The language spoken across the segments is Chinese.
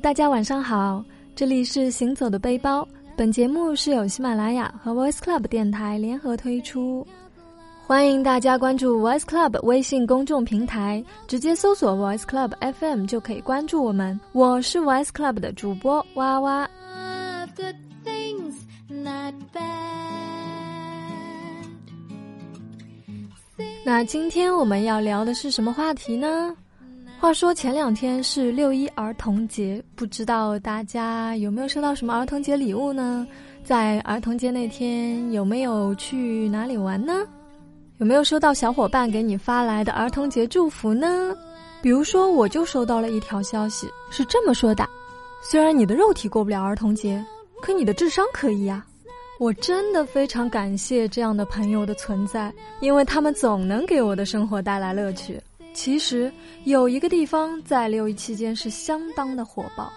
大家晚上好，这里是行走的背包。本节目是由喜马拉雅和 Voice Club 电台联合推出，欢迎大家关注 Voice Club 微信公众平台，直接搜索 Voice Club FM 就可以关注我们。我是 Voice Club 的主播哇哇。那今天我们要聊的是什么话题呢？话说前两天是六一儿童节，不知道大家有没有收到什么儿童节礼物呢？在儿童节那天有没有去哪里玩呢？有没有收到小伙伴给你发来的儿童节祝福呢？比如说，我就收到了一条消息，是这么说的：虽然你的肉体过不了儿童节，可你的智商可以呀。我真的非常感谢这样的朋友的存在，因为他们总能给我的生活带来乐趣。其实有一个地方在六一期间是相当的火爆，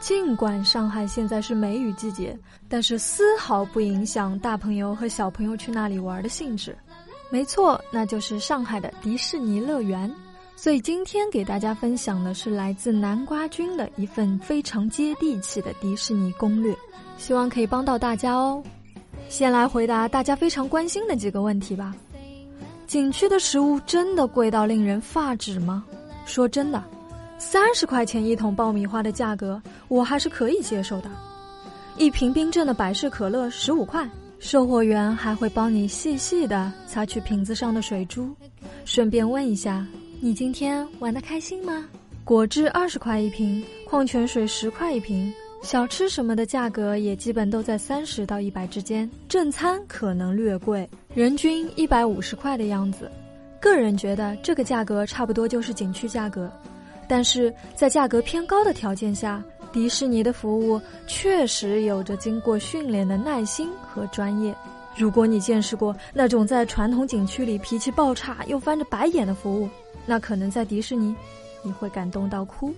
尽管上海现在是梅雨季节，但是丝毫不影响大朋友和小朋友去那里玩的兴致。没错，那就是上海的迪士尼乐园。所以今天给大家分享的是来自南瓜君的一份非常接地气的迪士尼攻略，希望可以帮到大家哦。先来回答大家非常关心的几个问题吧。景区的食物真的贵到令人发指吗？说真的，三十块钱一桶爆米花的价格，我还是可以接受的。一瓶冰镇的百事可乐十五块，售货员还会帮你细细的擦去瓶子上的水珠，顺便问一下你今天玩的开心吗？果汁二十块一瓶，矿泉水十块一瓶。小吃什么的价格也基本都在三十到一百之间，正餐可能略贵，人均一百五十块的样子。个人觉得这个价格差不多就是景区价格，但是在价格偏高的条件下，迪士尼的服务确实有着经过训练的耐心和专业。如果你见识过那种在传统景区里脾气爆差又翻着白眼的服务，那可能在迪士尼，你会感动到哭。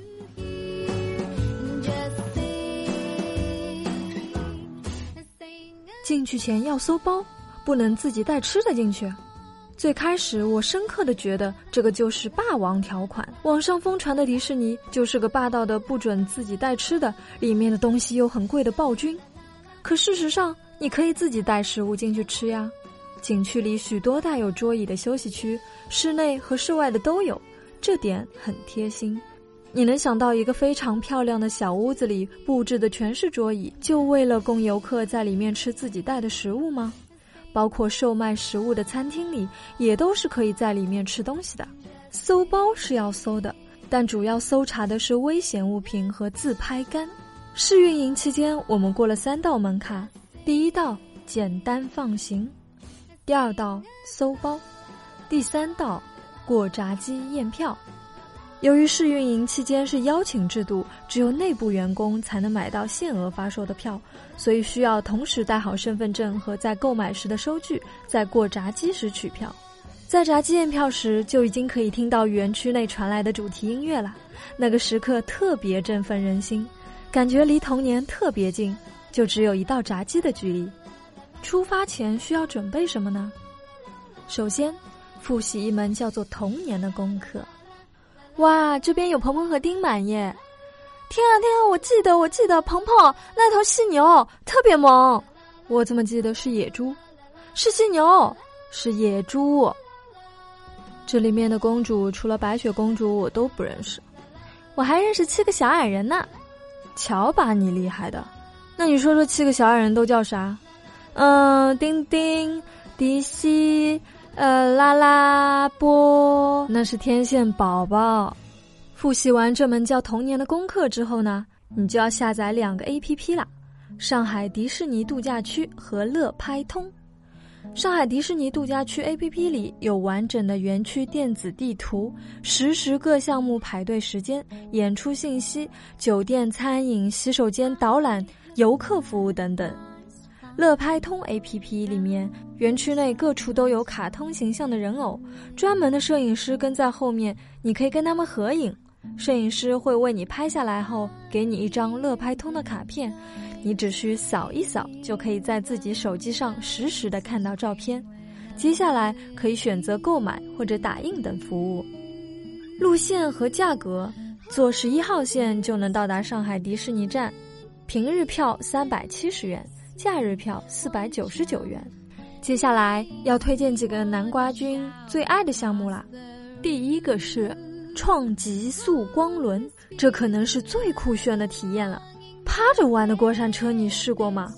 进去前要搜包，不能自己带吃的进去。最开始我深刻的觉得这个就是霸王条款，网上疯传的迪士尼就是个霸道的不准自己带吃的，里面的东西又很贵的暴君。可事实上，你可以自己带食物进去吃呀。景区里许多带有桌椅的休息区，室内和室外的都有，这点很贴心。你能想到一个非常漂亮的小屋子里布置的全是桌椅，就为了供游客在里面吃自己带的食物吗？包括售卖食物的餐厅里，也都是可以在里面吃东西的。搜包是要搜的，但主要搜查的是危险物品和自拍杆。试运营期间，我们过了三道门槛：第一道简单放行，第二道搜包，第三道过闸机验票。由于试运营期间是邀请制度，只有内部员工才能买到限额发售的票，所以需要同时带好身份证和在购买时的收据，在过闸机时取票。在闸机验票时，就已经可以听到园区内传来的主题音乐了，那个时刻特别振奋人心，感觉离童年特别近，就只有一道闸机的距离。出发前需要准备什么呢？首先，复习一门叫做童年的功课。哇，这边有鹏鹏和丁满耶！天啊天啊，我记得我记得，鹏鹏那头犀牛特别萌，我怎么记得是野猪？是犀牛，是野猪。这里面的公主除了白雪公主我都不认识，我还认识七个小矮人呢。瞧把你厉害的！那你说说七个小矮人都叫啥？嗯，丁丁、迪西。呃，拉拉波，那是天线宝宝。复习完这门叫童年的功课之后呢，你就要下载两个 A P P 了：上海迪士尼度假区和乐拍通。上海迪士尼度假区 A P P 里有完整的园区电子地图、实时各项目排队时间、演出信息、酒店、餐饮、洗手间导览、游客服务等等。乐拍通 A P P 里面，园区内各处都有卡通形象的人偶，专门的摄影师跟在后面，你可以跟他们合影。摄影师会为你拍下来后，给你一张乐拍通的卡片，你只需扫一扫，就可以在自己手机上实时的看到照片。接下来可以选择购买或者打印等服务。路线和价格坐十一号线就能到达上海迪士尼站，平日票三百七十元，假日票四百九十九元。接下来要推荐几个南瓜君最爱的项目啦。第一个是创极速光轮，这可能是最酷炫的体验了。趴着玩的过山车你试过吗？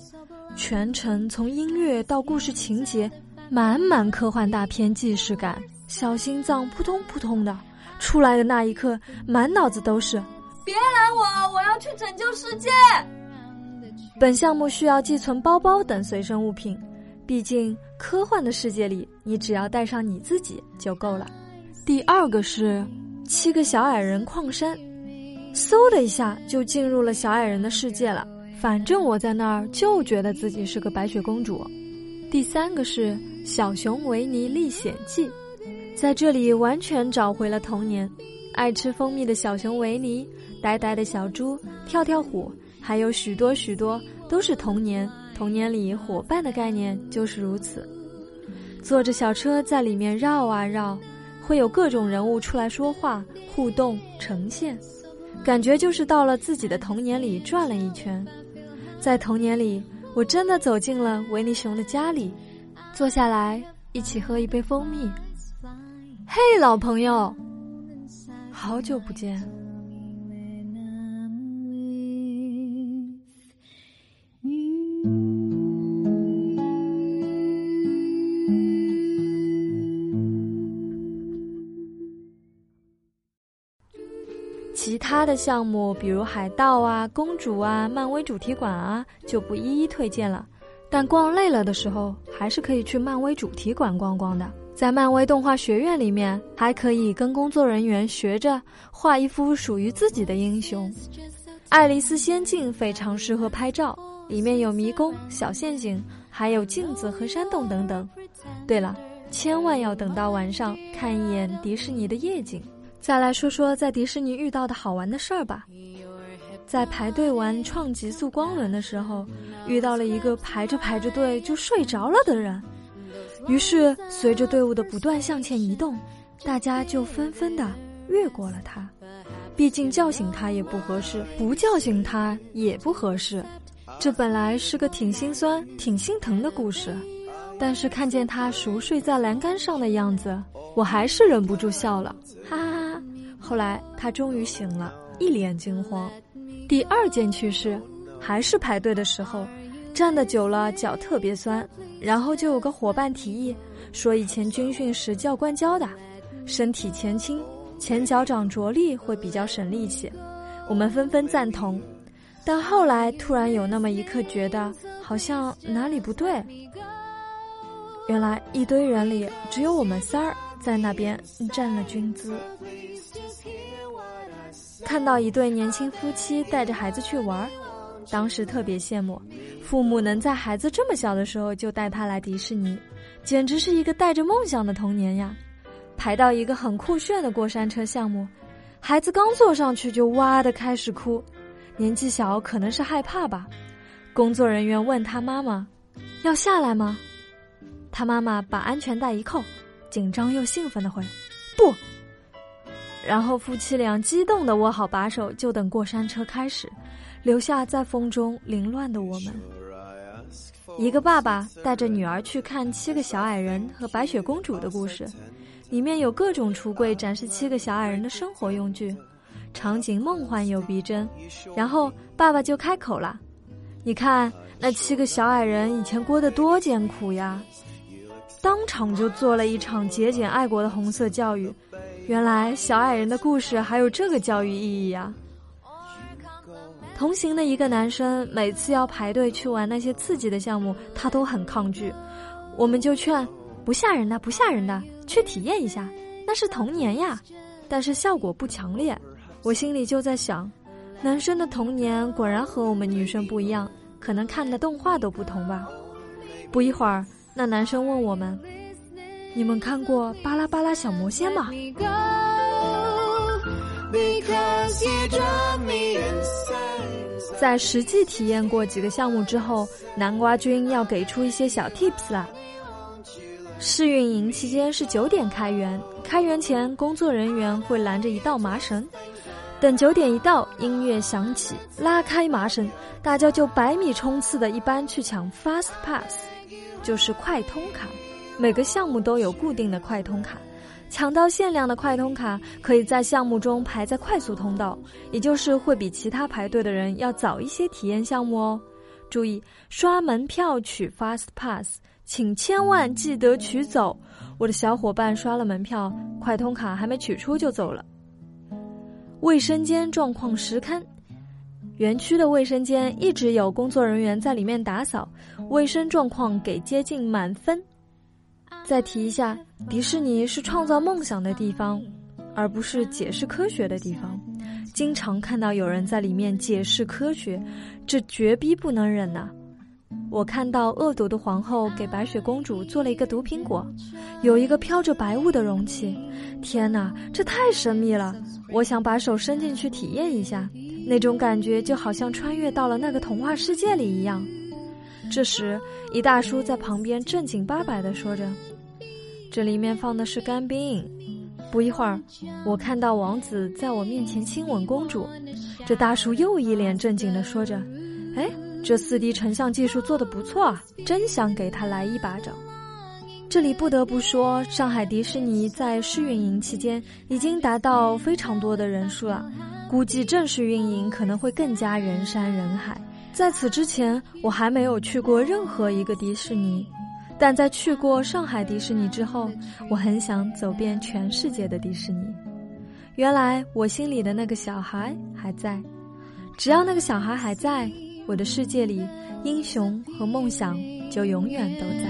全程从音乐到故事情节，满满科幻大片既视感，小心脏扑通扑通的。出来的那一刻，满脑子都是“别拦我，我要去拯救世界”。本项目需要寄存包包等随身物品，毕竟科幻的世界里，你只要带上你自己就够了。第二个是七个小矮人矿山，嗖的一下就进入了小矮人的世界了。反正我在那儿就觉得自己是个白雪公主。第三个是小熊维尼历险记。在这里完全找回了童年，爱吃蜂蜜的小熊维尼，呆呆的小猪，跳跳虎，还有许多许多都是童年。童年里伙伴的概念就是如此。坐着小车在里面绕啊绕，会有各种人物出来说话、互动、呈现，感觉就是到了自己的童年里转了一圈。在童年里，我真的走进了维尼熊的家里，坐下来一起喝一杯蜂蜜。嘿，老朋友，好久不见。其他的项目，比如海盗啊、公主啊、漫威主题馆啊，就不一一推荐了。但逛累了的时候，还是可以去漫威主题馆逛逛的。在漫威动画学院里面，还可以跟工作人员学着画一幅属于自己的英雄。爱丽丝仙境非常适合拍照，里面有迷宫、小陷阱，还有镜子和山洞等等。对了，千万要等到晚上看一眼迪士尼的夜景。再来说说在迪士尼遇到的好玩的事儿吧。在排队玩创极速光轮的时候，遇到了一个排着排着队就睡着了的人。于是，随着队伍的不断向前移动，大家就纷纷的越过了他。毕竟叫醒他也不合适，不叫醒他也不合适。这本来是个挺心酸、挺心疼的故事，但是看见他熟睡在栏杆上的样子，我还是忍不住笑了，哈哈哈。后来他终于醒了，一脸惊慌。第二件趣事，还是排队的时候。站的久了，脚特别酸，然后就有个伙伴提议说，以前军训时教官教的，身体前倾，前脚掌着力会比较省力气。我们纷纷赞同，但后来突然有那么一刻觉得好像哪里不对。原来一堆人里只有我们仨儿在那边站了军姿。看到一对年轻夫妻带着孩子去玩。当时特别羡慕，父母能在孩子这么小的时候就带他来迪士尼，简直是一个带着梦想的童年呀！排到一个很酷炫的过山车项目，孩子刚坐上去就哇的开始哭，年纪小可能是害怕吧。工作人员问他妈妈：“要下来吗？”他妈妈把安全带一扣，紧张又兴奋的回：“不。”然后夫妻俩激动地握好把手，就等过山车开始。留下在风中凌乱的我们。一个爸爸带着女儿去看《七个小矮人》和《白雪公主》的故事，里面有各种橱柜展示七个小矮人的生活用具，场景梦幻又逼真。然后爸爸就开口了：“你看那七个小矮人以前过得多艰苦呀！”当场就做了一场节俭爱国的红色教育。原来小矮人的故事还有这个教育意义呀！同行的一个男生，每次要排队去玩那些刺激的项目，他都很抗拒。我们就劝，不吓人的，不吓人的，去体验一下，那是童年呀。但是效果不强烈。我心里就在想，男生的童年果然和我们女生不一样，可能看的动画都不同吧。不一会儿，那男生问我们：“你们看过《巴拉巴拉小魔仙》吗？”在实际体验过几个项目之后，南瓜君要给出一些小 tips 了。试运营期间是九点开园，开园前工作人员会拦着一道麻绳，等九点一到，音乐响起，拉开麻绳，大家就百米冲刺的一般去抢 Fast Pass，就是快通卡。每个项目都有固定的快通卡，抢到限量的快通卡，可以在项目中排在快速通道，也就是会比其他排队的人要早一些体验项目哦。注意，刷门票取 Fast Pass，请千万记得取走。我的小伙伴刷了门票，快通卡还没取出就走了。卫生间状况实堪，园区的卫生间一直有工作人员在里面打扫，卫生状况给接近满分。再提一下，迪士尼是创造梦想的地方，而不是解释科学的地方。经常看到有人在里面解释科学，这绝逼不能忍呐！我看到恶毒的皇后给白雪公主做了一个毒苹果，有一个飘着白雾的容器。天哪，这太神秘了！我想把手伸进去体验一下，那种感觉就好像穿越到了那个童话世界里一样。这时，一大叔在旁边正经八百的说着：“这里面放的是干冰。”不一会儿，我看到王子在我面前亲吻公主。这大叔又一脸正经地说着：“哎，这四 D 成像技术做得不错啊，真想给他来一巴掌。”这里不得不说，上海迪士尼在试运营期间已经达到非常多的人数了，估计正式运营可能会更加人山人海。在此之前，我还没有去过任何一个迪士尼，但在去过上海迪士尼之后，我很想走遍全世界的迪士尼。原来我心里的那个小孩还在，只要那个小孩还在，我的世界里，英雄和梦想就永远都在。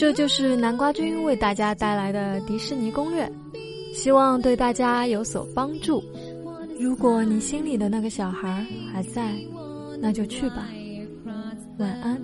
这就是南瓜君为大家带来的迪士尼攻略，希望对大家有所帮助。如果你心里的那个小孩还在，那就去吧。晚安。